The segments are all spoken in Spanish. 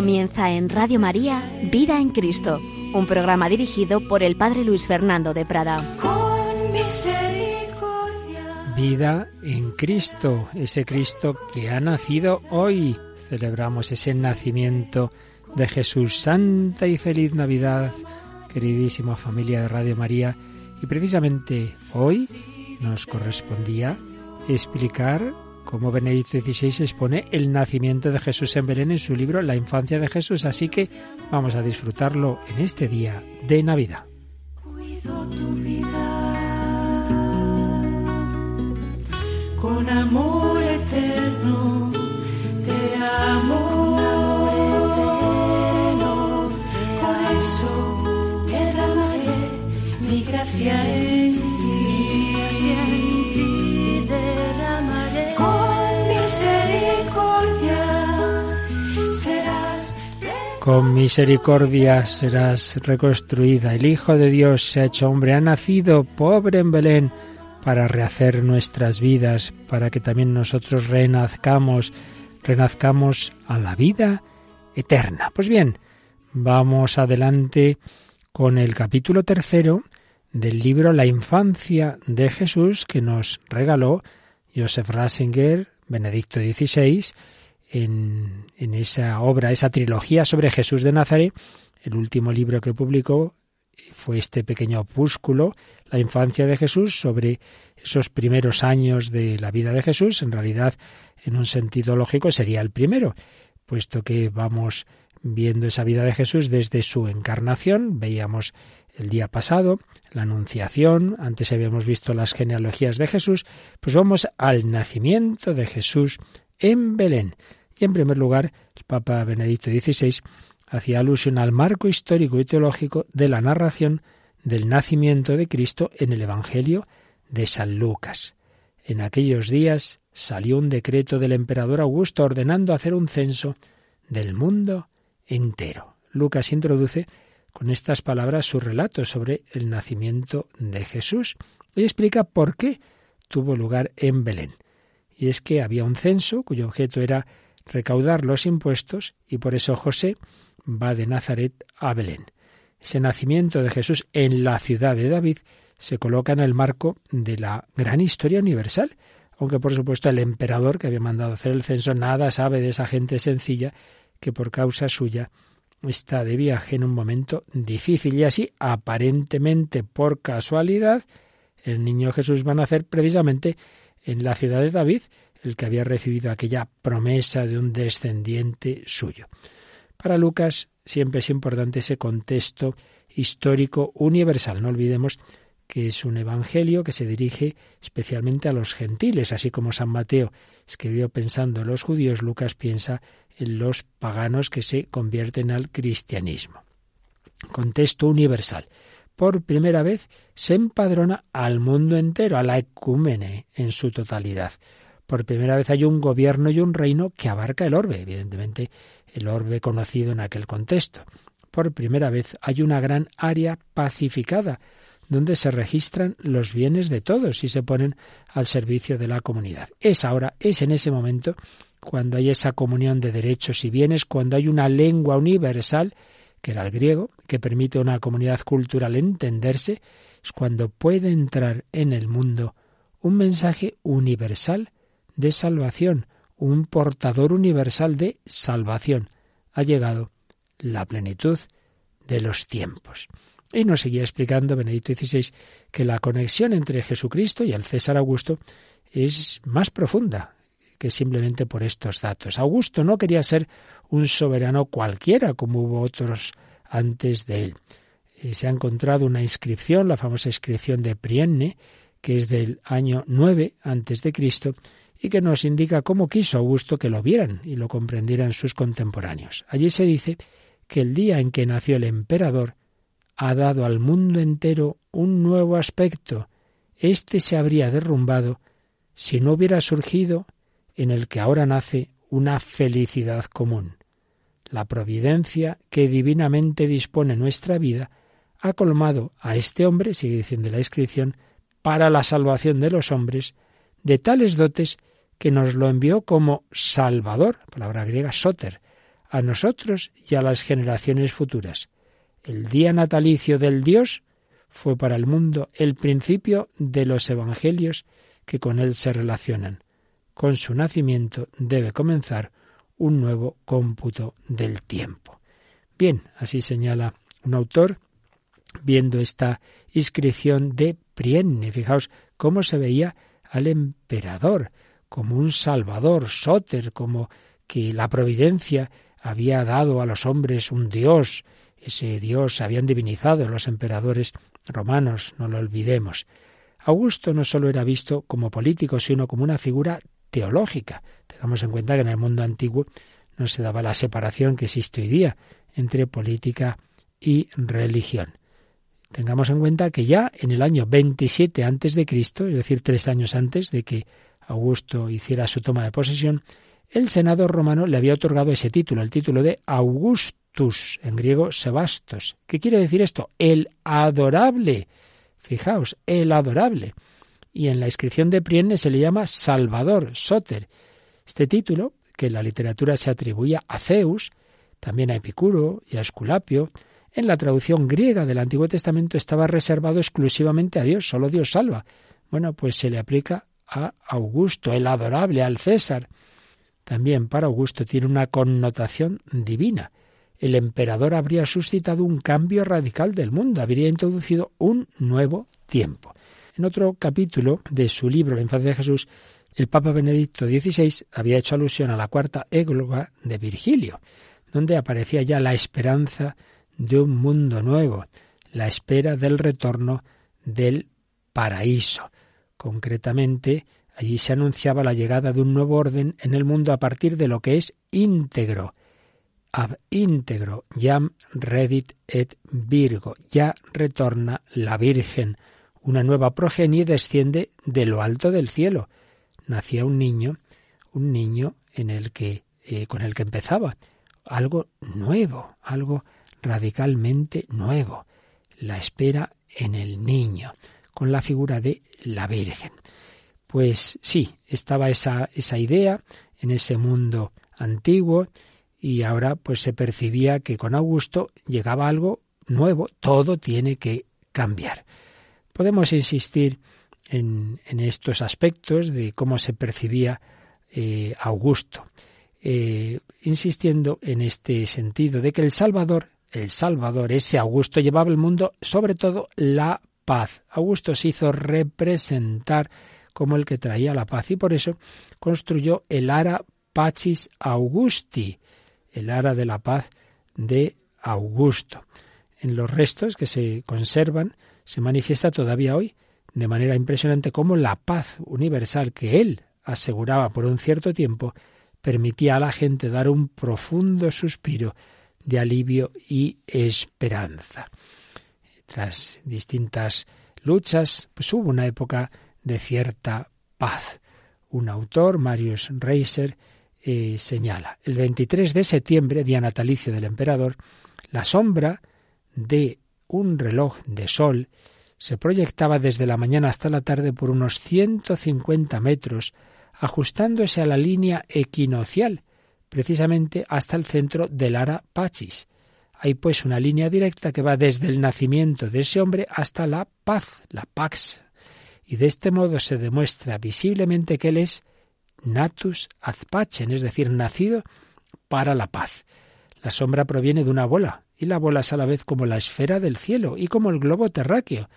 Comienza en Radio María Vida en Cristo, un programa dirigido por el Padre Luis Fernando de Prada. Con misericordia. Vida en Cristo, ese Cristo que ha nacido hoy. Celebramos ese nacimiento de Jesús. Santa y feliz Navidad, queridísima familia de Radio María. Y precisamente hoy nos correspondía explicar cómo Benedicto XVI expone el nacimiento de Jesús en Belén en su libro La infancia de Jesús. Así que vamos a disfrutarlo en este día de Navidad. Cuido tu vida con amor eterno te amo. Derramaré mi gracia en Con misericordia serás reconstruida. El Hijo de Dios se ha hecho hombre, ha nacido pobre en Belén para rehacer nuestras vidas, para que también nosotros renazcamos, renazcamos a la vida eterna. Pues bien, vamos adelante con el capítulo tercero del libro La infancia de Jesús que nos regaló Joseph Ratzinger, Benedicto XVI, en, esa obra, esa trilogía sobre Jesús de Nazaret. El último libro que publicó fue este pequeño opúsculo, La infancia de Jesús, sobre esos primeros años de la vida de Jesús. En realidad, en un sentido lógico, sería el primero, puesto que vamos viendo esa vida de Jesús desde su encarnación. Veíamos el día pasado la Anunciación, antes habíamos visto las genealogías de Jesús, pues vamos al nacimiento de Jesús en Belén. Y en primer lugar, el Papa Benedicto XVI hacía alusión al marco histórico y teológico de la narración del nacimiento de Cristo en el Evangelio de San Lucas. En aquellos días salió un decreto del emperador Augusto ordenando hacer un censo del mundo entero. Lucas introduce con estas palabras su relato sobre el nacimiento de Jesús y explica por qué tuvo lugar en Belén. Y es que había un censo cuyo objeto era recaudar los impuestos y por eso José va de Nazaret a Belén. Ese nacimiento de Jesús en la ciudad de David se coloca en el marco de la gran historia universal, aunque por supuesto el emperador que había mandado hacer el censo nada sabe de esa gente sencilla que por causa suya está de viaje en un momento difícil y así aparentemente por casualidad el niño Jesús va a nacer precisamente en la ciudad de David, el que había recibido aquella promesa de un descendiente suyo. Para Lucas siempre es importante ese contexto histórico universal. No olvidemos que es un evangelio que se dirige especialmente a los gentiles, así como San Mateo escribió pensando en los judíos, Lucas piensa en los paganos que se convierten al cristianismo. Contexto universal. Por primera vez se empadrona al mundo entero, a la ecúmene en su totalidad. Por primera vez hay un gobierno y un reino que abarca el orbe. Evidentemente, el orbe conocido en aquel contexto. Por primera vez hay una gran área pacificada, donde se registran los bienes de todos y se ponen al servicio de la comunidad. Es ahora, es en ese momento, cuando hay esa comunión de derechos y bienes, cuando hay una lengua universal, que era el griego, que permite a una comunidad cultural entenderse, es cuando puede entrar en el mundo un mensaje universal de salvación, un portador universal de salvación. Ha llegado la plenitud de los tiempos. Y nos seguía explicando Benedicto XVI que la conexión entre Jesucristo y el César Augusto es más profunda que simplemente por estos datos. Augusto no quería ser un soberano cualquiera como hubo otros antes de él. Eh, se ha encontrado una inscripción, la famosa inscripción de Prienne, que es del año 9 antes de Cristo, y que nos indica cómo quiso Augusto que lo vieran y lo comprendieran sus contemporáneos. Allí se dice que el día en que nació el emperador ha dado al mundo entero un nuevo aspecto. Este se habría derrumbado si no hubiera surgido en el que ahora nace una felicidad común. La providencia que divinamente dispone nuestra vida ha colmado a este hombre, sigue diciendo la inscripción, para la salvación de los hombres, de tales dotes que nos lo envió como Salvador, palabra griega soter, a nosotros y a las generaciones futuras. El día natalicio del Dios fue para el mundo el principio de los evangelios que con él se relacionan. Con su nacimiento debe comenzar un nuevo cómputo del tiempo. Bien, así señala un autor viendo esta inscripción de Prienne. Fijaos cómo se veía al emperador como un salvador, Soter, como que la providencia había dado a los hombres un dios, ese dios habían divinizado los emperadores romanos, no lo olvidemos. Augusto no solo era visto como político, sino como una figura teológica. Tengamos en cuenta que en el mundo antiguo no se daba la separación que existe hoy día entre política y religión. Tengamos en cuenta que ya en el año 27 antes de Cristo, es decir, tres años antes de que Augusto hiciera su toma de posesión, el Senado romano le había otorgado ese título, el título de Augustus, en griego Sebastos. ¿Qué quiere decir esto? El adorable. Fijaos, el adorable. Y en la inscripción de Priene se le llama Salvador, Soter. Este título, que en la literatura se atribuía a Zeus, también a Epicuro y a Esculapio, en la traducción griega del Antiguo Testamento estaba reservado exclusivamente a Dios, solo Dios salva. Bueno, pues se le aplica a Augusto, el adorable, al César. También para Augusto tiene una connotación divina. El emperador habría suscitado un cambio radical del mundo, habría introducido un nuevo tiempo. En otro capítulo de su libro La infancia de Jesús, el Papa Benedicto XVI había hecho alusión a la cuarta égloga de Virgilio, donde aparecía ya la esperanza de un mundo nuevo, la espera del retorno del paraíso. Concretamente, allí se anunciaba la llegada de un nuevo orden en el mundo a partir de lo que es íntegro. Ab íntegro, jam redit et virgo, ya retorna la Virgen. Una nueva progenie desciende de lo alto del cielo. Nacía un niño, un niño en el que, eh, con el que empezaba algo nuevo, algo radicalmente nuevo, la espera en el niño, con la figura de la Virgen. Pues sí, estaba esa, esa idea en ese mundo antiguo y ahora pues se percibía que con Augusto llegaba algo nuevo, todo tiene que cambiar. Podemos insistir en, en estos aspectos de cómo se percibía eh, Augusto, eh, insistiendo en este sentido de que el Salvador el Salvador, ese Augusto, llevaba al mundo sobre todo la paz. Augusto se hizo representar como el que traía la paz y por eso construyó el Ara Pacis Augusti, el Ara de la paz de Augusto. En los restos que se conservan se manifiesta todavía hoy de manera impresionante cómo la paz universal que él aseguraba por un cierto tiempo permitía a la gente dar un profundo suspiro de alivio y esperanza. Tras distintas luchas, pues hubo una época de cierta paz. Un autor, Marius Reiser, eh, señala, el 23 de septiembre, día natalicio del emperador, la sombra de un reloj de sol se proyectaba desde la mañana hasta la tarde por unos 150 metros, ajustándose a la línea equinocial precisamente hasta el centro del Ara Pachis. Hay pues una línea directa que va desde el nacimiento de ese hombre hasta la paz, la pax. Y de este modo se demuestra visiblemente que él es natus ad es decir, nacido para la paz. La sombra proviene de una bola, y la bola es a la vez como la esfera del cielo y como el globo terráqueo,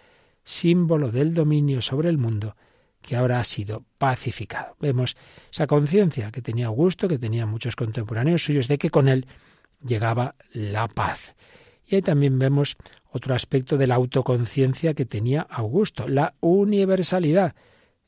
símbolo del dominio sobre el mundo que ahora ha sido pacificado. Vemos esa conciencia que tenía Augusto, que tenía muchos contemporáneos suyos, de que con él llegaba la paz. Y ahí también vemos otro aspecto de la autoconciencia que tenía Augusto, la universalidad.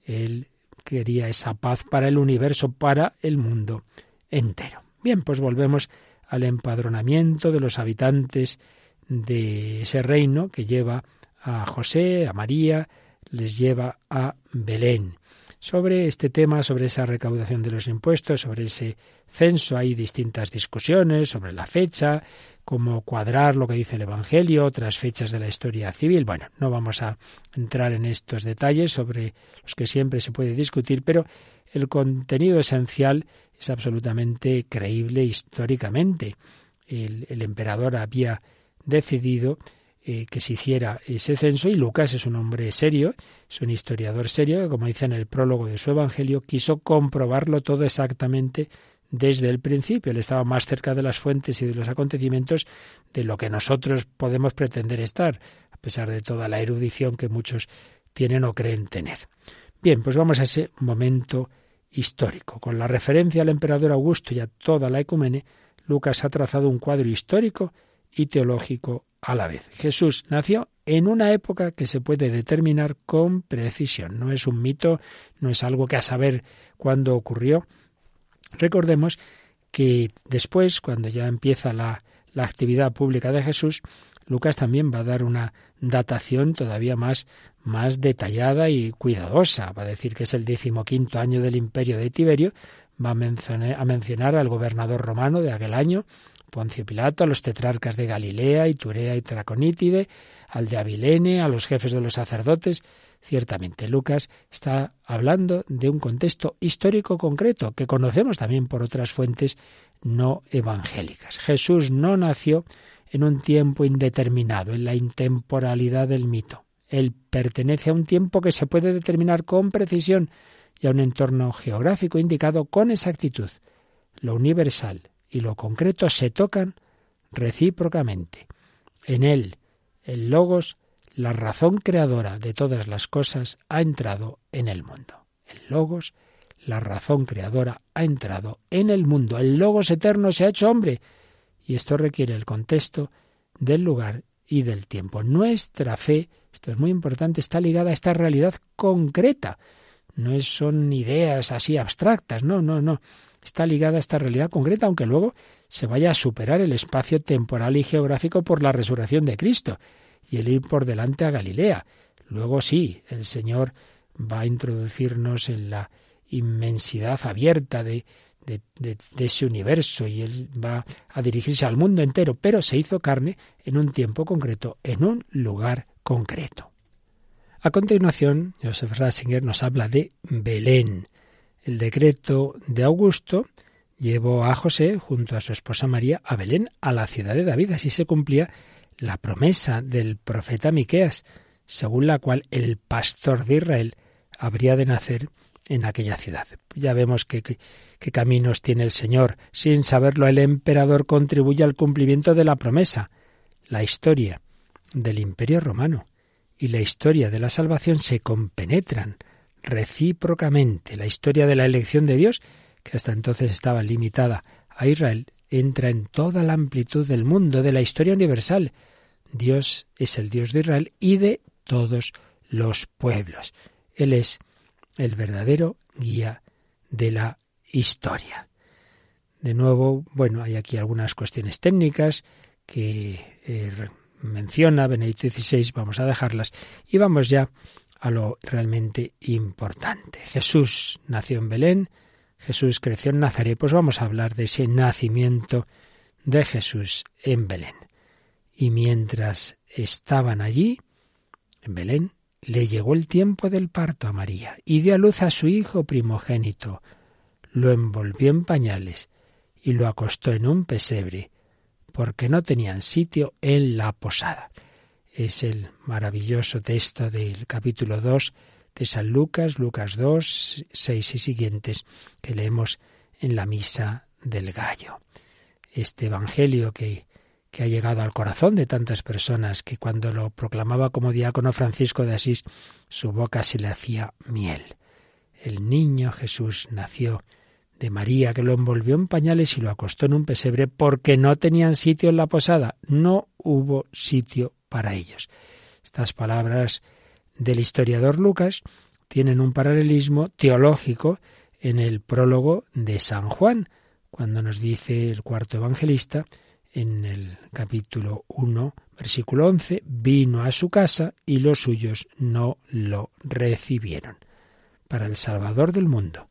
Él quería esa paz para el universo, para el mundo entero. Bien, pues volvemos al empadronamiento de los habitantes de ese reino que lleva a José, a María, les lleva a Belén. Sobre este tema, sobre esa recaudación de los impuestos, sobre ese censo, hay distintas discusiones sobre la fecha, cómo cuadrar lo que dice el Evangelio, otras fechas de la historia civil. Bueno, no vamos a entrar en estos detalles sobre los que siempre se puede discutir, pero el contenido esencial es absolutamente creíble históricamente. El, el emperador había decidido eh, que se hiciera ese censo y Lucas es un hombre serio, es un historiador serio que, como dice en el prólogo de su Evangelio, quiso comprobarlo todo exactamente desde el principio. Él estaba más cerca de las fuentes y de los acontecimientos de lo que nosotros podemos pretender estar, a pesar de toda la erudición que muchos tienen o creen tener. Bien, pues vamos a ese momento histórico. Con la referencia al emperador Augusto y a toda la ecumene, Lucas ha trazado un cuadro histórico y teológico a la vez. Jesús nació en una época que se puede determinar con precisión. No es un mito, no es algo que a saber cuándo ocurrió. Recordemos que después, cuando ya empieza la, la actividad pública de Jesús, Lucas también va a dar una datación todavía más, más detallada y cuidadosa. Va a decir que es el decimoquinto año del imperio de Tiberio, va a mencionar, a mencionar al gobernador romano de aquel año, Poncio Pilato, a los tetrarcas de Galilea, Iturea y Traconítide, al de Abilene, a los jefes de los sacerdotes. Ciertamente, Lucas está hablando de un contexto histórico concreto que conocemos también por otras fuentes no evangélicas. Jesús no nació en un tiempo indeterminado, en la intemporalidad del mito. Él pertenece a un tiempo que se puede determinar con precisión y a un entorno geográfico indicado con exactitud. Lo universal, y lo concreto se tocan recíprocamente. En él, el logos, la razón creadora de todas las cosas, ha entrado en el mundo. El logos, la razón creadora, ha entrado en el mundo. El logos eterno se ha hecho hombre. Y esto requiere el contexto del lugar y del tiempo. Nuestra fe, esto es muy importante, está ligada a esta realidad concreta. No son ideas así abstractas, no, no, no está ligada a esta realidad concreta, aunque luego se vaya a superar el espacio temporal y geográfico por la resurrección de Cristo y el ir por delante a Galilea. Luego sí, el Señor va a introducirnos en la inmensidad abierta de, ese universo y Él va a dirigirse al mundo entero, pero se hizo carne en un tiempo concreto, en un lugar concreto. A continuación, Joseph Ratzinger nos habla de Belén. El decreto de Augusto llevó a José, junto a su esposa María, a Belén, a la ciudad de David. Así se cumplía la promesa del profeta Miqueas, según la cual el pastor de Israel habría de nacer en aquella ciudad. Ya vemos qué caminos tiene el Señor. Sin saberlo, el emperador contribuye al cumplimiento de la promesa. La historia del imperio romano y la historia de la salvación se compenetran recíprocamente. La historia de la elección de Dios, que hasta entonces estaba limitada a Israel, entra en toda la amplitud del mundo, de la historia universal. Dios es el Dios de Israel y de todos los pueblos. Él es el verdadero guía de la historia. De nuevo, bueno, hay aquí algunas cuestiones técnicas que eh, menciona Benedicto XVI, vamos a dejarlas y vamos ya a lo realmente importante. Jesús nació en Belén, Jesús creció en Nazaret, pues vamos a hablar de ese nacimiento de Jesús en Belén. Y mientras estaban allí, en Belén, le llegó el tiempo del parto a María y dio a luz a su hijo primogénito. Lo envolvió en pañales y lo acostó en un pesebre, porque no tenían sitio en la posada es el maravilloso texto del capítulo 2 de San Lucas, Lucas 2, 6 y siguientes, que leemos en la misa del gallo. Este Evangelio que, que ha llegado al corazón de tantas personas que cuando lo proclamaba como diácono Francisco de Asís, su boca se le hacía miel. El niño Jesús nació de María, que lo envolvió en pañales y lo acostó en un pesebre porque no tenían sitio en la posada. No hubo sitio para ellos. Estas palabras del historiador Lucas tienen un paralelismo teológico en el prólogo de San Juan, cuando nos dice el cuarto evangelista en el capítulo 1, versículo 11, vino a su casa y los suyos no lo recibieron. para el Salvador del mundo,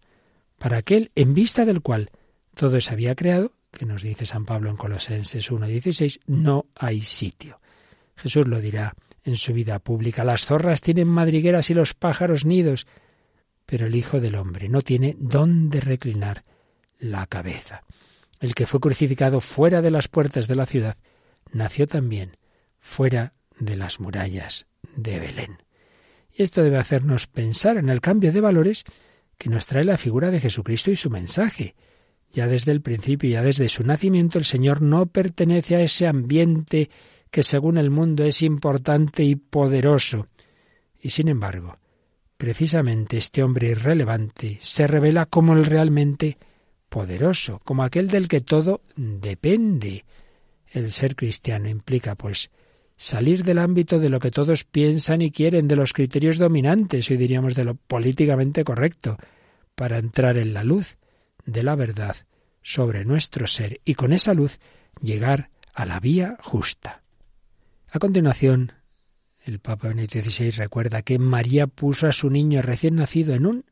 para aquel en vista del cual todo se había creado, que nos dice San Pablo en Colosenses 1.16, no hay sitio. Jesús lo dirá en su vida pública. Las zorras tienen madrigueras y los pájaros nidos, pero el Hijo del Hombre no tiene dónde reclinar la cabeza. El que fue crucificado fuera de las puertas de la ciudad, nació también fuera de las murallas de Belén. Y esto debe hacernos pensar en el cambio de valores que nos trae la figura de Jesucristo y su mensaje. Ya desde el principio, ya desde su nacimiento, el Señor no pertenece a ese ambiente que según el mundo es importante y poderoso. Y sin embargo, precisamente este hombre irrelevante se revela como el realmente poderoso, como aquel del que todo depende. El ser cristiano implica, pues, salir del ámbito de lo que todos piensan y quieren, de los criterios dominantes, hoy diríamos de lo políticamente correcto, para entrar en la luz de la verdad sobre nuestro ser y con esa luz llegar a la vía justa. A continuación, el Papa Benedicto XVI recuerda que María puso a su niño recién nacido en un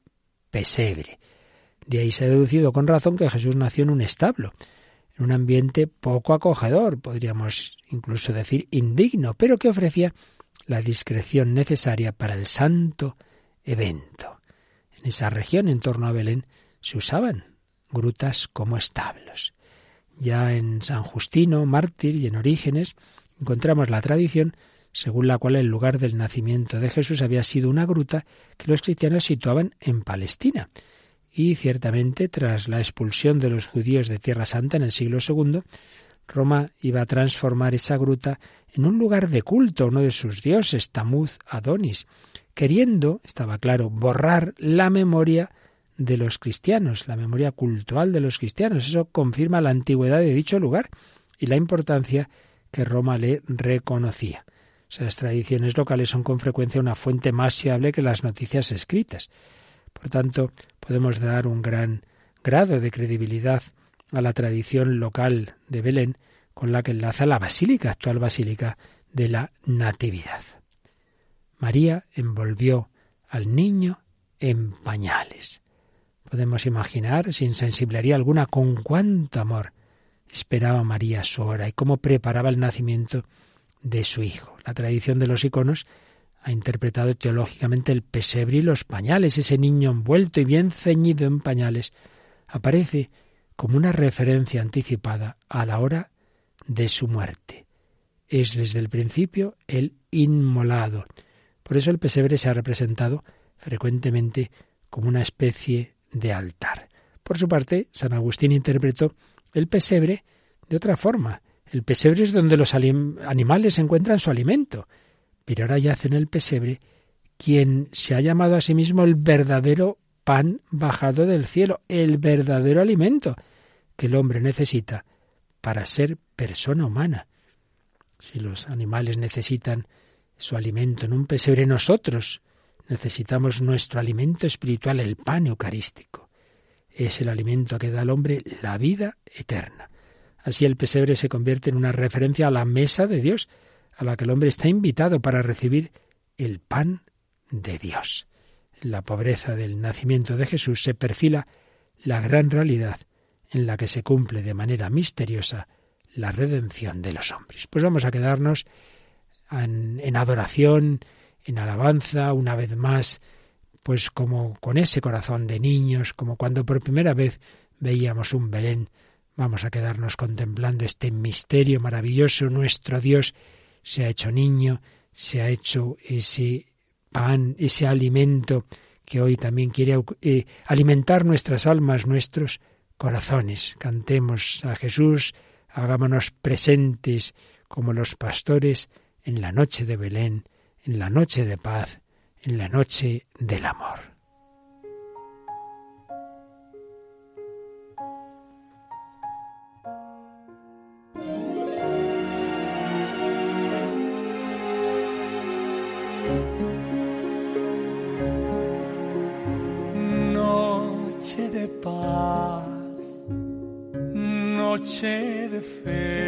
pesebre. De ahí se ha deducido con razón que Jesús nació en un establo, un ambiente poco acogedor, podríamos incluso decir indigno, pero que ofrecía la discreción necesaria para el santo evento. En esa región, en torno a Belén, se usaban grutas como establos. Ya en San Justino, mártir, y en Orígenes, encontramos la tradición según la cual el lugar del nacimiento de Jesús había sido una gruta que los cristianos situaban en Palestina y ciertamente tras la expulsión de los judíos de Tierra Santa en el siglo II, Roma iba a transformar esa gruta en un lugar de culto, uno de sus dioses, Tamuz Adonis, queriendo, estaba claro, borrar la memoria de los cristianos, la memoria cultural de los cristianos. Eso confirma la antigüedad de dicho lugar y la importancia que Roma le reconocía. Esas tradiciones locales son con frecuencia una fuente más fiable que las noticias escritas. Por tanto, podemos dar un gran grado de credibilidad a la tradición local de Belén con la que enlaza la basílica, actual basílica de la Natividad. María envolvió al niño en pañales. Podemos imaginar, sin sensiblería alguna, con cuánto amor esperaba María su hora y cómo preparaba el nacimiento de su hijo. La tradición de los iconos ha interpretado teológicamente el pesebre y los pañales. Ese niño envuelto y bien ceñido en pañales aparece como una referencia anticipada a la hora de su muerte. Es desde el principio el inmolado. Por eso el pesebre se ha representado frecuentemente como una especie de altar. Por su parte, San Agustín interpretó el pesebre de otra forma. El pesebre es donde los animales encuentran su alimento pero ahora yace en el pesebre quien se ha llamado a sí mismo el verdadero pan bajado del cielo, el verdadero alimento que el hombre necesita para ser persona humana. Si los animales necesitan su alimento en un pesebre, nosotros necesitamos nuestro alimento espiritual, el pan eucarístico. Es el alimento que da al hombre la vida eterna. Así el pesebre se convierte en una referencia a la mesa de Dios, a la que el hombre está invitado para recibir el pan de Dios. En la pobreza del nacimiento de Jesús se perfila la gran realidad en la que se cumple de manera misteriosa la redención de los hombres. Pues vamos a quedarnos en, en, adoración, en alabanza, una vez más, pues como con ese corazón de niños, como cuando por primera vez veíamos un Belén, vamos a quedarnos contemplando este misterio maravilloso, nuestro Dios, se ha hecho niño, se ha hecho ese pan, ese alimento que hoy también quiere eh, alimentar nuestras almas, nuestros corazones. Cantemos a Jesús, hagámonos presentes como los pastores en la noche de Belén, en la noche de paz, en la noche del amor. De fe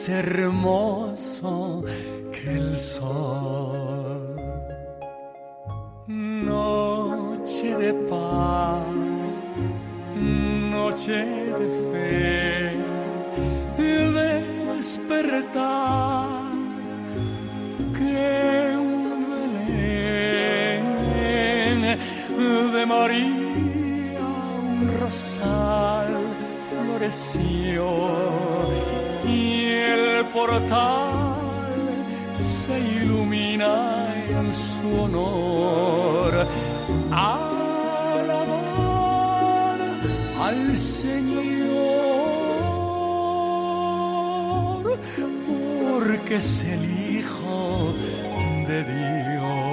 es hermoso Señor porque es el Hijo de Dios.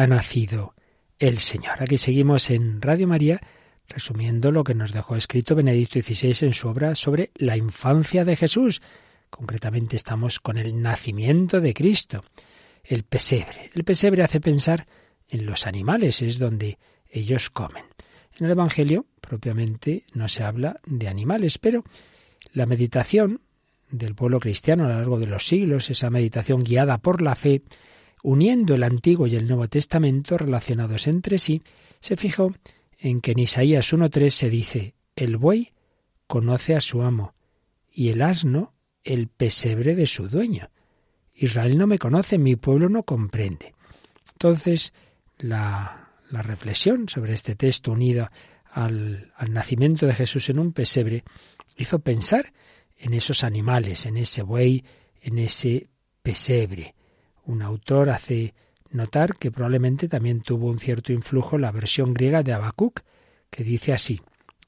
Ha nacido el Señor. Aquí seguimos en Radio María resumiendo lo que nos dejó escrito Benedicto XVI en su obra sobre la infancia de Jesús. Concretamente estamos con el nacimiento de Cristo, el pesebre. El pesebre hace pensar en los animales, es donde ellos comen. En el Evangelio propiamente no se habla de animales, pero la meditación del pueblo cristiano a lo largo de los siglos, esa meditación guiada por la fe, uniendo el Antiguo y el Nuevo Testamento relacionados entre sí, se fijó en que en Isaías 1.3 se dice, el buey conoce a su amo y el asno el pesebre de su dueño. Israel no me conoce, mi pueblo no comprende. Entonces, la, reflexión sobre este texto unido al, al nacimiento de Jesús en un pesebre hizo pensar en esos animales, en ese buey, en ese pesebre. Un autor hace notar que probablemente también tuvo un cierto influjo la versión griega de Habacuc, que dice así: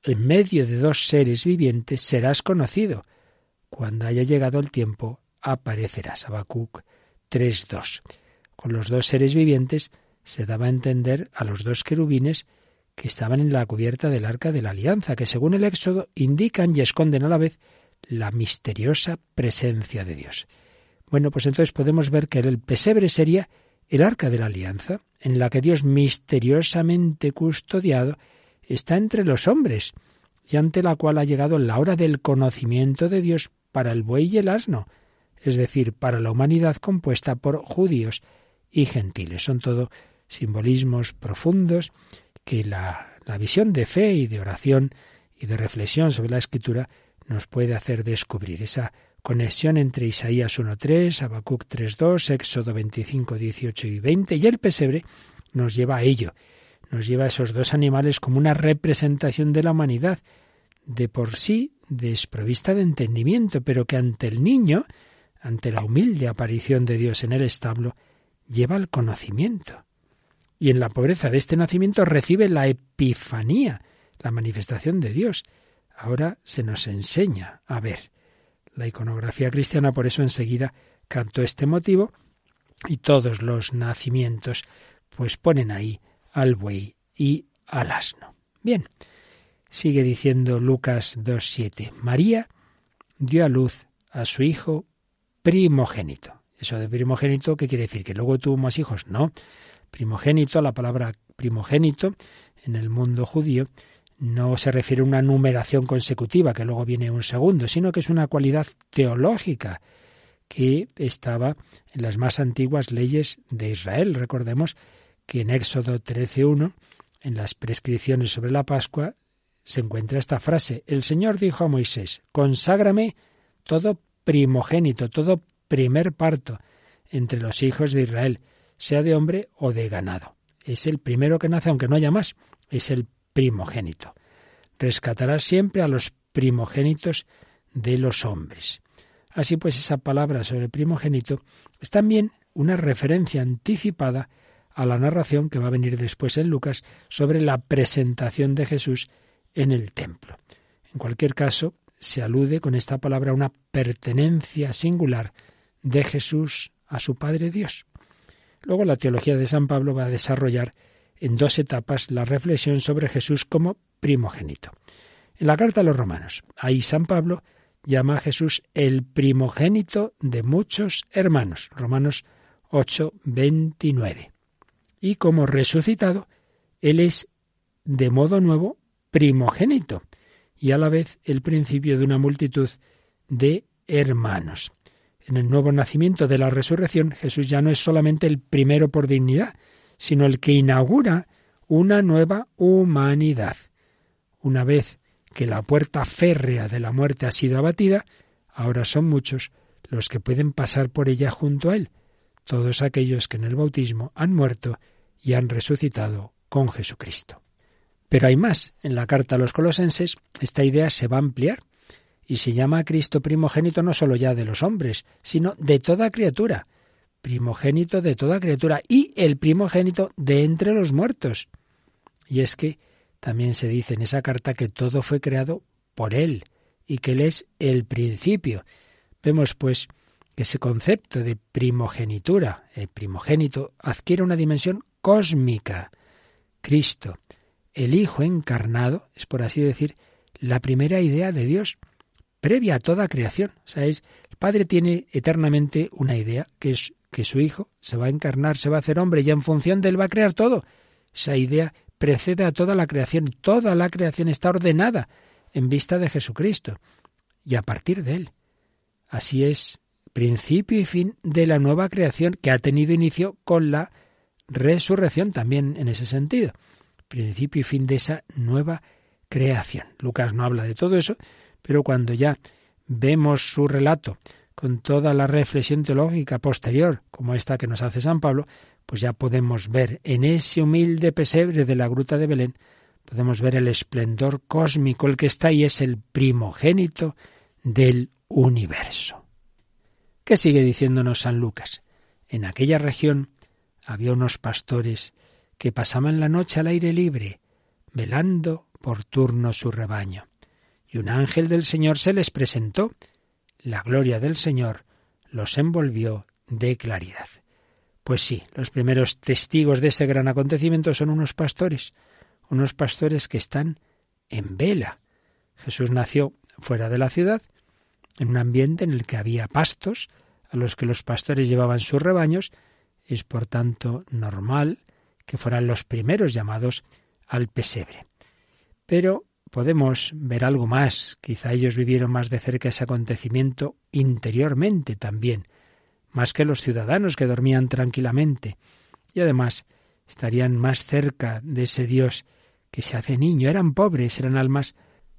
En medio de dos seres vivientes serás conocido. Cuando haya llegado el tiempo, aparecerás. Habacuc 3.2. Con los dos seres vivientes se daba a entender a los dos querubines que estaban en la cubierta del arca de la alianza, que según el Éxodo indican y esconden a la vez la misteriosa presencia de Dios. Bueno, pues entonces podemos ver que el pesebre sería el arca de la alianza, en la que Dios misteriosamente custodiado está entre los hombres, y ante la cual ha llegado la hora del conocimiento de Dios para el buey y el asno, es decir, para la humanidad compuesta por judíos y gentiles. Son todo simbolismos profundos que la, la visión de fe y de oración y de reflexión sobre la escritura nos puede hacer descubrir esa conexión entre Isaías 1.3, Habacuc 3.2, Éxodo 25, 18 y 20, y el pesebre nos lleva a ello, nos lleva a esos dos animales como una representación de la humanidad, de por sí desprovista de entendimiento, pero que ante el niño, ante la humilde aparición de Dios en el establo, lleva el conocimiento. Y en la pobreza de este nacimiento recibe la epifanía, la manifestación de Dios. Ahora se nos enseña a ver. La iconografía cristiana por eso enseguida cantó este motivo y todos los nacimientos pues ponen ahí al buey y al asno. Bien, sigue diciendo Lucas 2.7. María dio a luz a su hijo primogénito. Eso de primogénito, ¿qué quiere decir? ¿Que luego tuvo más hijos? No. Primogénito, la palabra primogénito en el mundo judío no se refiere a una numeración consecutiva, que luego viene un segundo, sino que es una cualidad teológica que estaba en las más antiguas leyes de Israel. Recordemos que en Éxodo 13.1, en las prescripciones sobre la Pascua, se encuentra esta frase. El Señor dijo a Moisés, conságrame todo primogénito, todo primer parto entre los hijos de Israel, sea de hombre o de ganado. Es el primero que nace, aunque no haya más, es el primogénito. Rescatarás siempre a los primogénitos de los hombres. Así pues, esa palabra sobre primogénito es también una referencia anticipada a la narración que va a venir después en Lucas sobre la presentación de Jesús en el templo. En cualquier caso, se alude con esta palabra a una pertenencia singular de Jesús a su Padre Dios. Luego la teología de San Pablo va a desarrollar en dos etapas la reflexión sobre Jesús como primogénito. En la carta a los romanos, ahí San Pablo llama a Jesús el primogénito de muchos hermanos. Romanos 8, 29. Y como resucitado, Él es de modo nuevo primogénito y a la vez el principio de una multitud de hermanos. En el nuevo nacimiento de la resurrección, Jesús ya no es solamente el primero por dignidad, sino el que inaugura una nueva humanidad. Una vez que la puerta férrea de la muerte ha sido abatida, ahora son muchos los que pueden pasar por ella junto a Él, todos aquellos que en el bautismo han muerto y han resucitado con Jesucristo. Pero hay más. En la carta a los colosenses esta idea se va a ampliar y se llama a Cristo primogénito no solo ya de los hombres, sino de toda criatura, primogénito de toda criatura y el primogénito de entre los muertos. Y es que también se dice en esa carta que todo fue creado por Él y que Él es el principio. Vemos pues que ese concepto de primogenitura, el primogénito, adquiere una dimensión cósmica. Cristo, el Hijo encarnado, es por así decir, la primera idea de Dios, previa a toda creación. El Padre tiene eternamente una idea, que es que su Hijo se va a encarnar, se va a hacer hombre y en función de él va a crear todo. Esa idea precede a toda la creación. Toda la creación está ordenada en vista de Jesucristo y a partir de él. Así es principio y fin de la nueva creación que ha tenido inicio con la resurrección también en ese sentido. Principio y fin de esa nueva creación. Lucas no habla de todo eso, pero cuando ya vemos su relato con toda la reflexión teológica posterior, como esta que nos hace San Pablo, pues ya podemos ver en ese humilde pesebre de la gruta de Belén, podemos ver el esplendor cósmico, el que está ahí es el primogénito del universo. ¿Qué sigue diciéndonos San Lucas? En aquella región había unos pastores que pasaban la noche al aire libre, velando por turno su rebaño. Y un ángel del Señor se les presentó, la gloria del Señor los envolvió de claridad. Pues sí, los primeros testigos de ese gran acontecimiento son unos pastores, unos pastores que están en vela. Jesús nació fuera de la ciudad, en un ambiente en el que había pastos a los que los pastores llevaban sus rebaños, es por tanto normal que fueran los primeros llamados al pesebre. Pero podemos ver algo más. Quizá ellos vivieron más de cerca ese acontecimiento interiormente también, más que los ciudadanos que dormían tranquilamente. Y además estarían más cerca de ese Dios que se hace niño. Eran pobres, eran almas,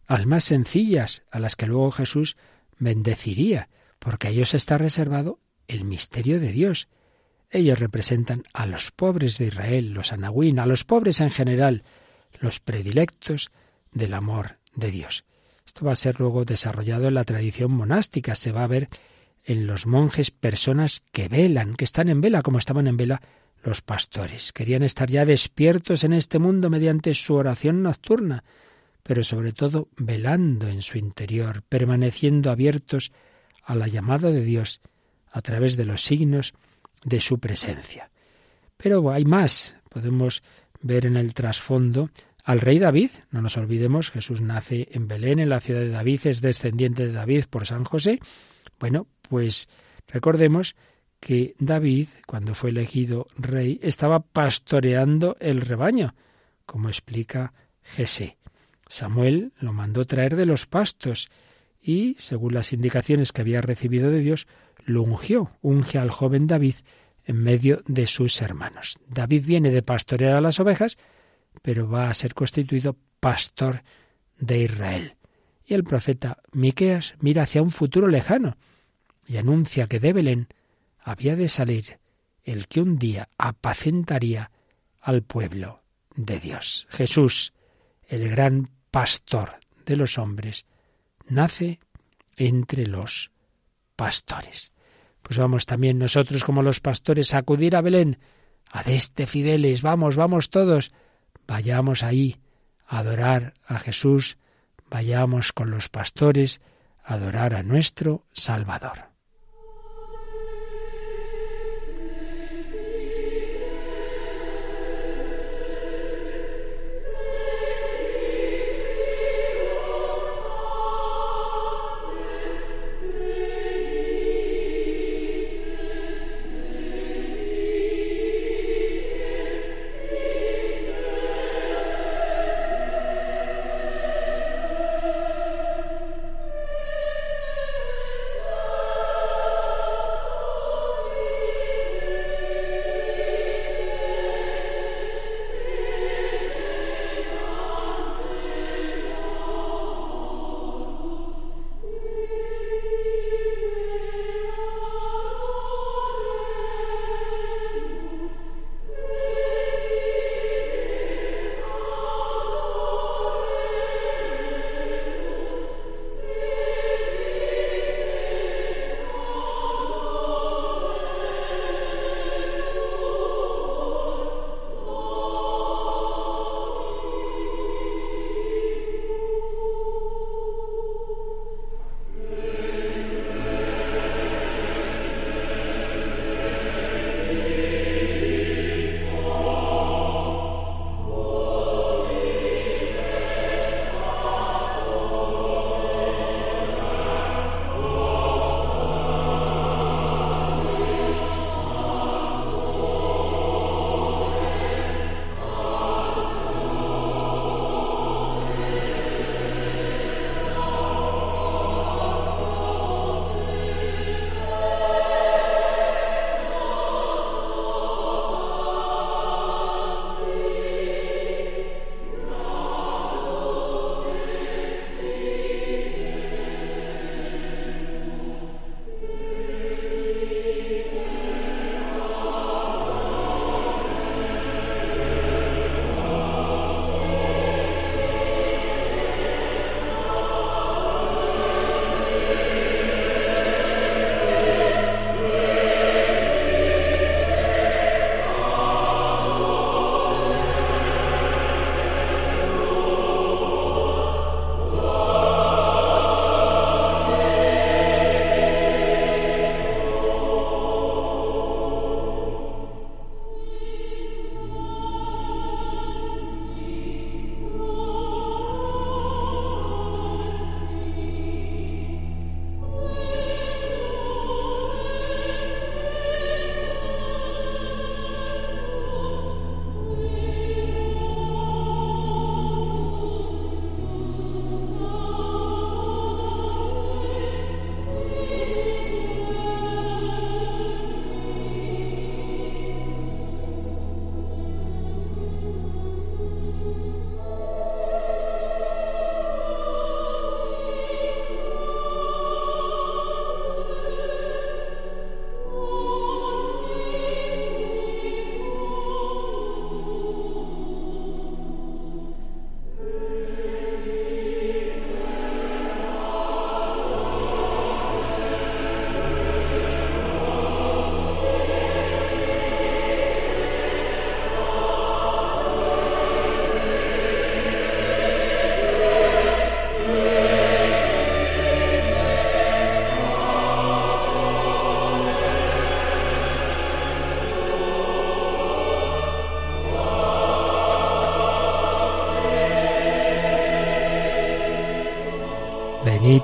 almas sencillas, a las que luego Jesús bendeciría, porque a ellos está reservado el misterio de Dios. Ellos representan a los pobres de Israel, los anahuín, a los pobres en general, los predilectos del amor de Dios. Esto va a ser luego desarrollado en la tradición monástica. Se va a ver en los monjes personas que velan, que están en vela, como estaban en vela los pastores. Querían estar ya despiertos en este mundo mediante su oración nocturna, pero sobre todo velando en su interior, permaneciendo abiertos a la llamada de Dios a través de los signos de su presencia. Pero hay más. Podemos ver en el trasfondo al rey David. No nos olvidemos, Jesús nace en Belén, en la ciudad de David, es descendiente de David por San José. Bueno, pues recordemos que David, cuando fue elegido rey, estaba pastoreando el rebaño, como explica Jesé. Samuel lo mandó traer de los pastos y, según las indicaciones que había recibido de Dios, lo ungió, unge al joven David en medio de sus hermanos. David viene de pastorear a las ovejas, pero va a ser constituido pastor de Israel. Y el profeta Miqueas mira hacia un futuro lejano y anuncia que de Belén había de salir el que un día apacentaría al pueblo de Dios. Jesús, el gran pastor de los hombres, nace entre los pastores. Pues vamos también nosotros como los pastores a acudir a Belén. este fideles, vamos, vamos todos. Vayamos ahí a adorar a Jesús, vayamos con los pastores a adorar a nuestro Salvador.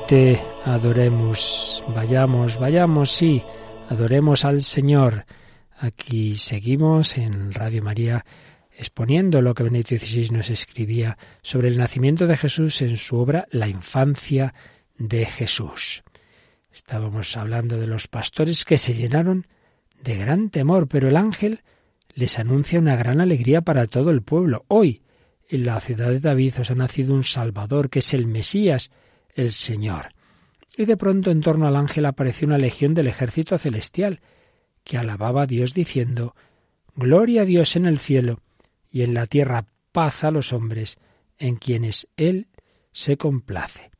Venite, adoremos, vayamos, vayamos, sí, adoremos al Señor. Aquí seguimos en Radio María exponiendo lo que Benedicto XVI nos escribía sobre el nacimiento de Jesús en su obra La infancia de Jesús. Estábamos hablando de los pastores que se llenaron de gran temor, pero el ángel les anuncia una gran alegría para todo el pueblo. Hoy, en la ciudad de David os ha nacido un Salvador, que es el Mesías, el Señor. Y de pronto en torno al ángel apareció una legión del ejército celestial, que alababa a Dios diciendo, Gloria a Dios en el cielo, y en la tierra paz a los hombres, en quienes Él se complace.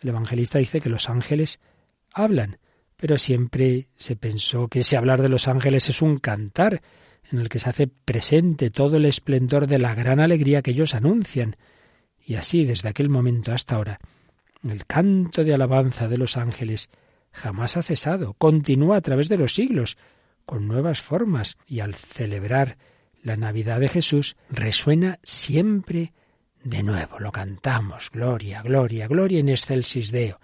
El evangelista dice que los ángeles hablan, pero siempre se pensó que ese hablar de los ángeles es un cantar, en el que se hace presente todo el esplendor de la gran alegría que ellos anuncian. Y así, desde aquel momento hasta ahora, el canto de alabanza de los ángeles jamás ha cesado, continúa a través de los siglos, con nuevas formas, y al celebrar la Navidad de Jesús resuena siempre de nuevo. Lo cantamos, gloria, gloria, gloria en excelsis Deo.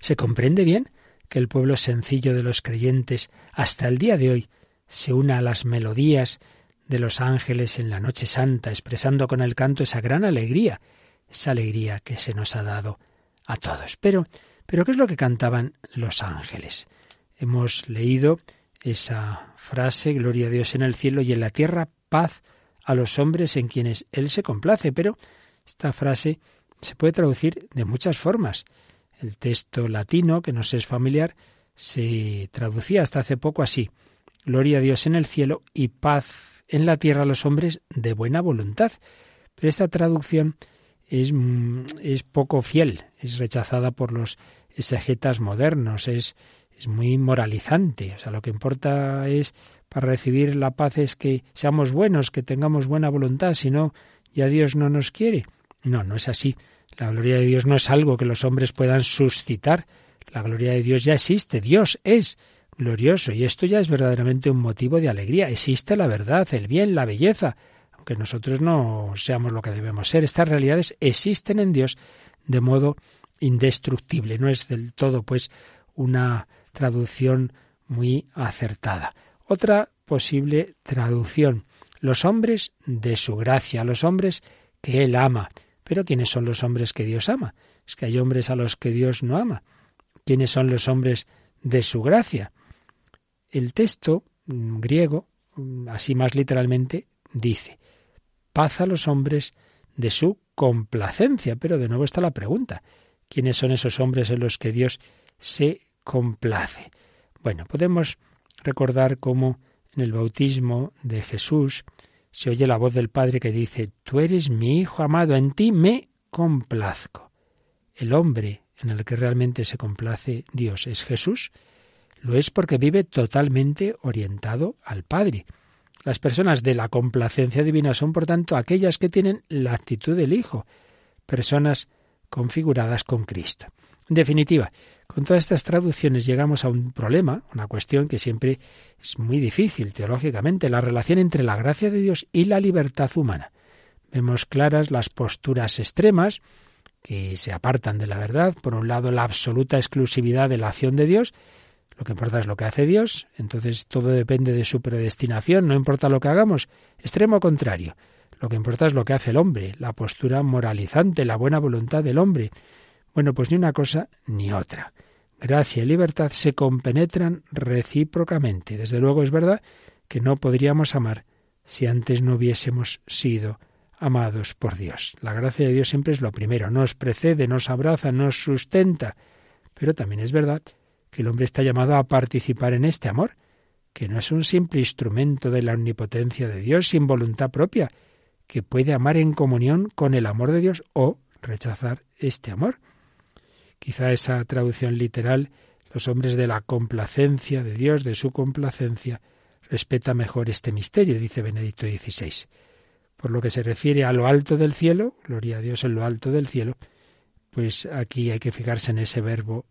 ¿Se comprende bien que el pueblo sencillo de los creyentes hasta el día de hoy se una a las melodías de los ángeles en la noche santa, expresando con el canto esa gran alegría, esa alegría que se nos ha dado a todos. Pero, pero ¿qué es lo que cantaban los ángeles? Hemos leído esa frase, Gloria a Dios en el cielo y en la tierra, paz a los hombres en quienes Él se complace. Pero esta frase se puede traducir de muchas formas. El texto latino, que nos es familiar, se traducía hasta hace poco así. Gloria a Dios en el cielo y paz en la tierra a los hombres de buena voluntad. Pero esta traducción es, mm, es poco fiel, es rechazada por los exegetas modernos, es, es muy moralizante. O sea, lo que importa es para recibir la paz es que seamos buenos, que tengamos buena voluntad, si no, ya Dios no nos quiere. No, no es así. La gloria de Dios no es algo que los hombres puedan suscitar. La gloria de Dios ya existe, Dios es glorioso y esto ya es verdaderamente un motivo de alegría. Existe la verdad, el bien, la belleza que nosotros no seamos lo que debemos ser. Estas realidades existen en Dios de modo indestructible. No es del todo, pues, una traducción muy acertada. Otra posible traducción. Los hombres de su gracia, los hombres que Él ama. Pero ¿quiénes son los hombres que Dios ama? Es que hay hombres a los que Dios no ama. ¿Quiénes son los hombres de su gracia? El texto mm, griego, mm, así más literalmente, dice, paz a los hombres de su complacencia. Pero de nuevo está la pregunta, ¿quiénes son esos hombres en los que Dios se complace? Bueno, podemos recordar cómo en el bautismo de Jesús se oye la voz del Padre que dice, Tú eres mi Hijo amado, en ti me complazco. El hombre en el que realmente se complace Dios es Jesús. Lo es porque vive totalmente orientado al Padre. Las personas de la complacencia divina son, por tanto, aquellas que tienen la actitud del Hijo, personas configuradas con Cristo. En definitiva, con todas estas traducciones llegamos a un problema, una cuestión que siempre es muy difícil teológicamente, la relación entre la gracia de Dios y la libertad humana. Vemos claras las posturas extremas que se apartan de la verdad, por un lado la absoluta exclusividad de la acción de Dios lo que importa es lo que hace Dios, entonces todo depende de su predestinación, no importa lo que hagamos. Extremo contrario. Lo que importa es lo que hace el hombre, la postura moralizante, la buena voluntad del hombre. Bueno, pues ni una cosa ni otra. Gracia y libertad se compenetran recíprocamente. Desde luego es verdad que no podríamos amar si antes no hubiésemos sido amados por Dios. La gracia de Dios siempre es lo primero, nos precede, nos abraza, nos sustenta. Pero también es verdad el hombre está llamado a participar en este amor, que no es un simple instrumento de la omnipotencia de Dios sin voluntad propia, que puede amar en comunión con el amor de Dios o rechazar este amor. Quizá esa traducción literal, los hombres de la complacencia de Dios, de su complacencia, respeta mejor este misterio, dice Benedicto XVI. Por lo que se refiere a lo alto del cielo, gloria a Dios en lo alto del cielo, pues aquí hay que fijarse en ese verbo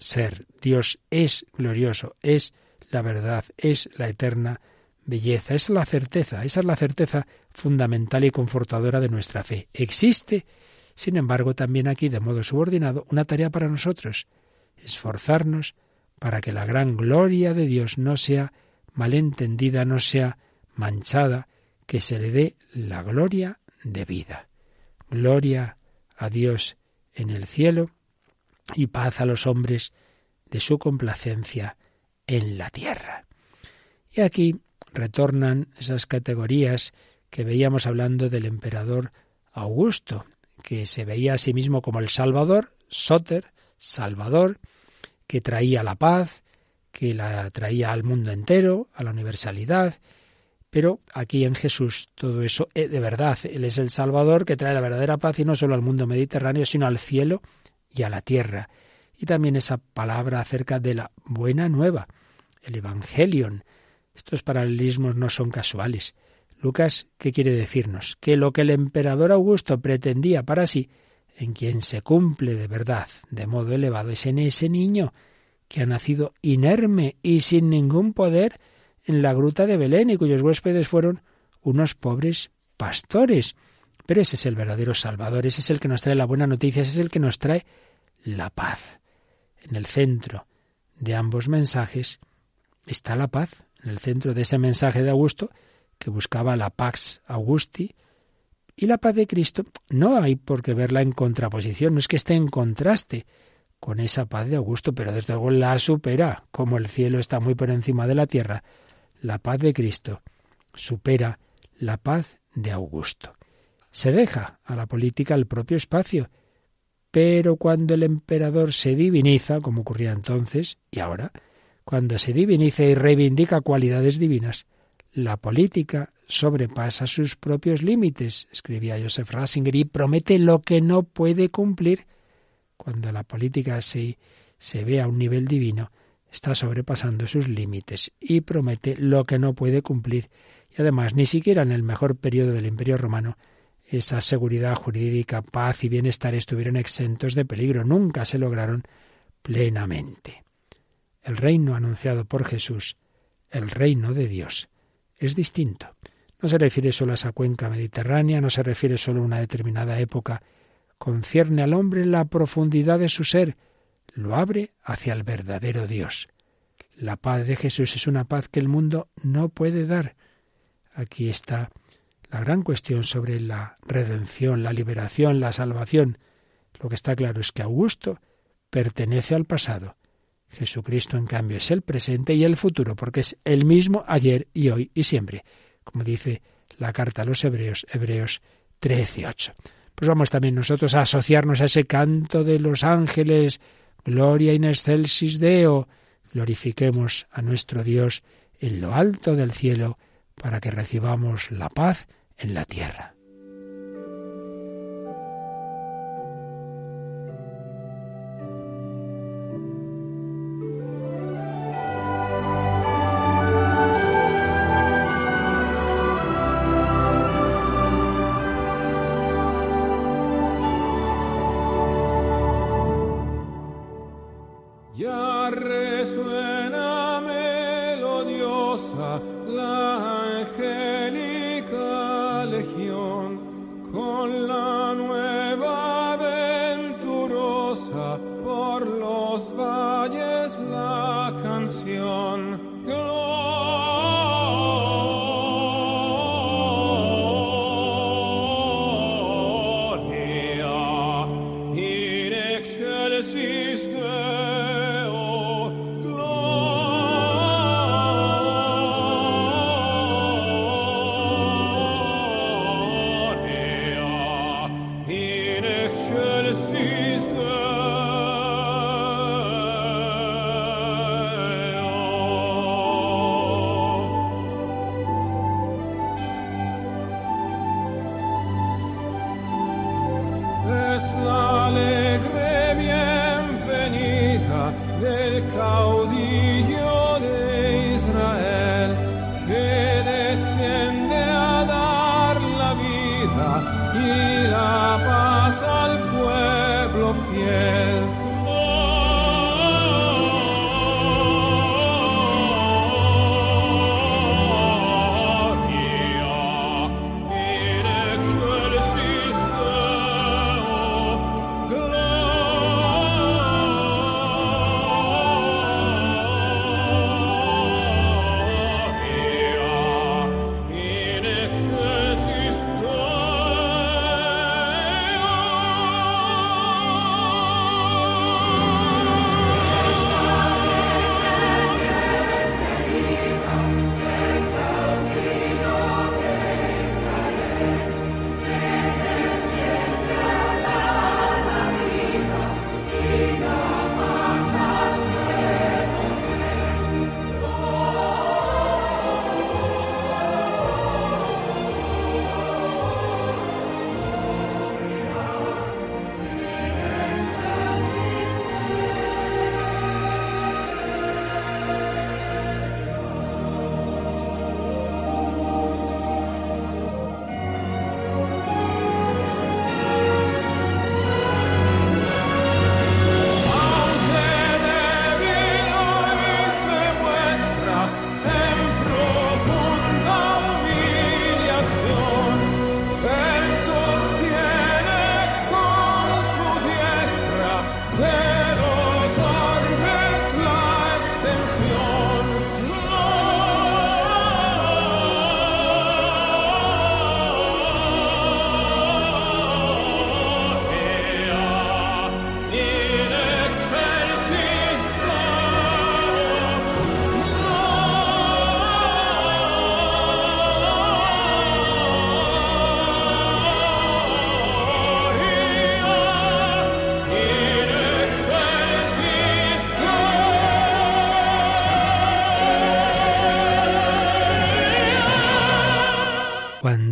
ser. Dios es glorioso, es la verdad, es la eterna belleza, es la certeza, esa es la certeza fundamental y confortadora de nuestra fe. Existe, Sin embargo, también aquí, de modo subordinado, una tarea para nosotros, esforzarnos para que la gran gloria de Dios no sea malentendida, no sea manchada, que se le dé la gloria de vida. Gloria a Dios en el cielo y paz a los hombres de su complacencia en la tierra. Y aquí retornan esas categorías que veíamos hablando del emperador Augusto, que se veía a sí mismo como el Salvador, Soter, Salvador, que traía la paz, que la traía al mundo entero, a la universalidad, pero aquí en Jesús todo eso es eh, de verdad. Él es el Salvador que trae la verdadera paz y no solo al mundo mediterráneo, sino al cielo y a la tierra. Y también esa palabra acerca de la buena nueva, el Evangelion. Estos paralelismos no son casuales. Lucas, ¿qué quiere decirnos? Que lo que el emperador Augusto pretendía para sí, en quien se cumple de verdad, de modo elevado, es en ese niño que ha nacido inerme y sin ningún poder en la gruta de Belén y cuyos huéspedes fueron unos pobres pastores. Pero ese es el verdadero Salvador, ese es el que nos trae la buena noticia, ese es el que nos trae la paz. En el centro de ambos mensajes está la paz, en el centro de ese mensaje de Augusto que buscaba la Pax Augusti, y la paz de Cristo no hay por qué verla en contraposición, no es que esté en contraste con esa paz de Augusto, pero desde luego la supera, como el cielo está muy por encima de la tierra, la paz de Cristo supera la paz de Augusto. Se deja a la política el propio espacio, pero cuando el emperador se diviniza, como ocurría entonces y ahora, cuando se diviniza y reivindica cualidades divinas, la política sobrepasa sus propios límites, escribía Joseph Ratzinger, y promete lo que no puede cumplir. Cuando la política se, se ve a un nivel divino, está sobrepasando sus límites y promete lo que no puede cumplir. Y además, ni siquiera en el mejor periodo del Imperio Romano, esa seguridad jurídica, paz y bienestar estuvieron exentos de peligro, nunca se lograron plenamente. El reino anunciado por Jesús, el reino de Dios, es distinto. No se refiere solo a esa cuenca mediterránea, no se refiere solo a una determinada época, concierne al hombre la profundidad de su ser, lo abre hacia el verdadero Dios. La paz de Jesús es una paz que el mundo no puede dar. Aquí está la gran cuestión sobre la redención, la liberación, la salvación. Lo que está claro es que Augusto pertenece al pasado. Jesucristo, en cambio, es el presente y el futuro, porque es el mismo ayer y hoy y siempre, como dice la carta a los Hebreos, Hebreos 13.8. Pues vamos también nosotros a asociarnos a ese canto de los ángeles, Gloria in excelsis Deo. Glorifiquemos a nuestro Dios en lo alto del cielo para que recibamos la paz en la tierra.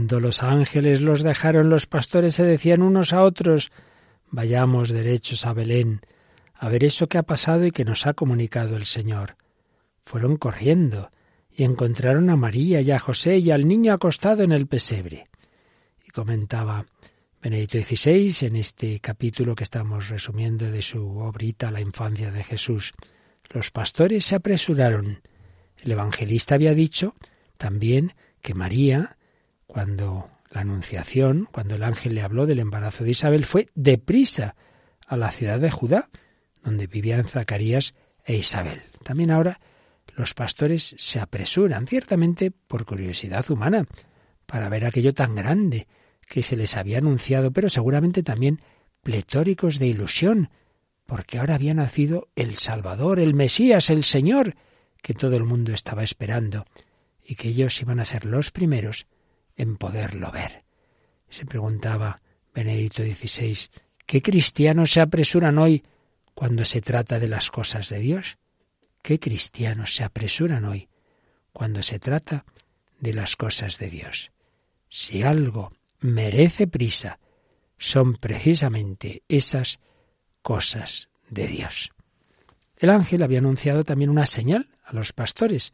Cuando los ángeles los dejaron, los pastores se decían unos a otros, vayamos derechos a Belén, a ver eso que ha pasado y que nos ha comunicado el Señor. Fueron corriendo y encontraron a María y a José y al niño acostado en el pesebre. Y comentaba Benedicto XVI en este capítulo que estamos resumiendo de su obrita La infancia de Jesús. Los pastores se apresuraron. El evangelista había dicho también que María, cuando la anunciación, cuando el ángel le habló del embarazo de Isabel, fue deprisa a la ciudad de Judá, donde vivían Zacarías e Isabel. También ahora los pastores se apresuran, ciertamente por curiosidad humana, para ver aquello tan grande que se les había anunciado, pero seguramente también pletóricos de ilusión, porque ahora había nacido el Salvador, el Mesías, el Señor, que todo el mundo estaba esperando, y que ellos iban a ser los primeros en poderlo ver. Se preguntaba Benedicto XVI, ¿qué cristianos se apresuran hoy cuando se trata de las cosas de Dios? ¿Qué cristianos se apresuran hoy cuando se trata de las cosas de Dios? Si algo merece prisa, son precisamente esas cosas de Dios. El ángel había anunciado también una señal a los pastores.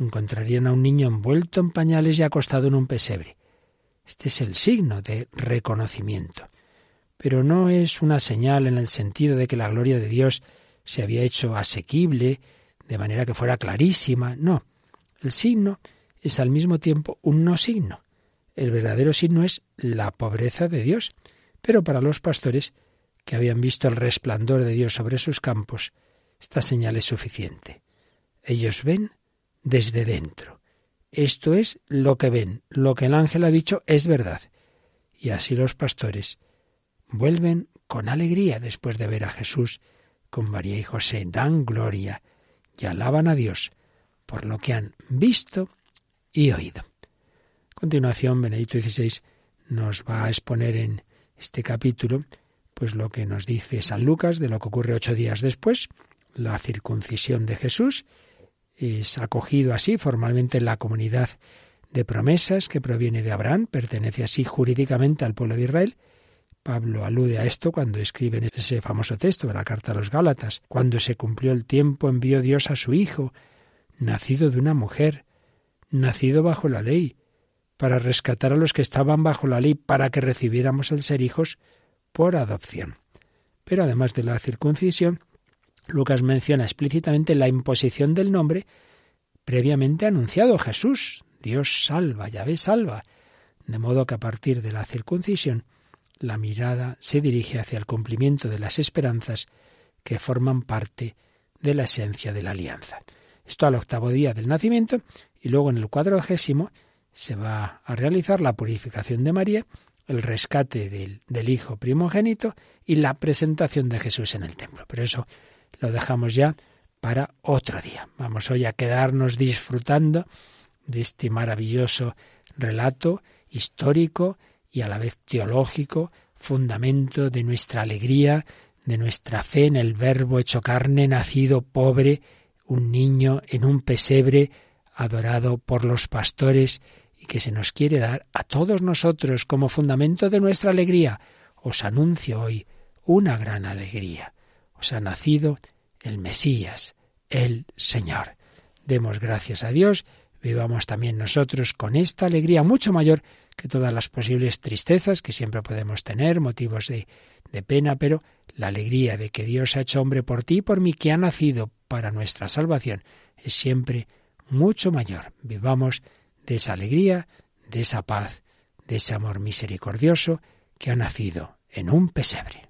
Encontrarían a un niño envuelto en pañales y acostado en un pesebre. Este es el signo de reconocimiento. Pero no es una señal en el sentido de que la gloria de Dios se había hecho asequible, de manera que fuera clarísima. No, el signo es al mismo tiempo un no signo. El verdadero signo es la pobreza de Dios. Pero para los pastores, que habían visto el resplandor de Dios sobre sus campos, esta señal es suficiente. Ellos ven desde dentro. Esto es lo que ven, lo que el ángel ha dicho es verdad. Y así los pastores vuelven con alegría después de ver a Jesús con María y José, dan gloria y alaban a Dios por lo que han visto y oído. A continuación, Benedicto XVI nos va a exponer en este capítulo pues lo que nos dice San Lucas de lo que ocurre ocho días después, la circuncisión de Jesús, es acogido así formalmente en la comunidad de promesas que proviene de Abraham, pertenece así jurídicamente al pueblo de Israel, Pablo alude a esto cuando escribe en ese famoso texto de la carta a los Gálatas. Cuando se cumplió el tiempo envió Dios a su Hijo, nacido de una mujer, nacido bajo la ley, para rescatar a los que estaban bajo la ley, para que recibiéramos el ser hijos por adopción. Pero además de la circuncisión, Lucas menciona explícitamente la imposición del nombre previamente anunciado Jesús. Dios salva, Yahvé salva. De modo que a partir de la circuncisión, la mirada se dirige hacia el cumplimiento de las esperanzas que forman parte de la esencia de la alianza. Esto al octavo día del nacimiento y luego en el cuadragésimo se va a realizar la purificación de María, el rescate del, del, Hijo primogénito y la presentación de Jesús en el templo. Pero eso lo dejamos ya para otro día. Vamos hoy a quedarnos disfrutando de este maravilloso relato histórico y a la vez teológico, fundamento de nuestra alegría, de nuestra fe en el Verbo hecho carne, nacido pobre, un niño en un pesebre, adorado por los pastores y que se nos quiere dar a todos nosotros como fundamento de nuestra alegría. Os anuncio hoy una gran alegría. Ha nacido el Mesías, el Señor. Demos gracias a Dios, vivamos también nosotros con esta alegría mucho mayor que todas las posibles tristezas que siempre podemos tener, motivos de, de pena, pero la alegría de que Dios ha hecho hombre por ti y por mí, que ha nacido para nuestra salvación, es siempre mucho mayor. Vivamos de esa alegría, de esa paz, de ese amor misericordioso que ha nacido en un pesebre.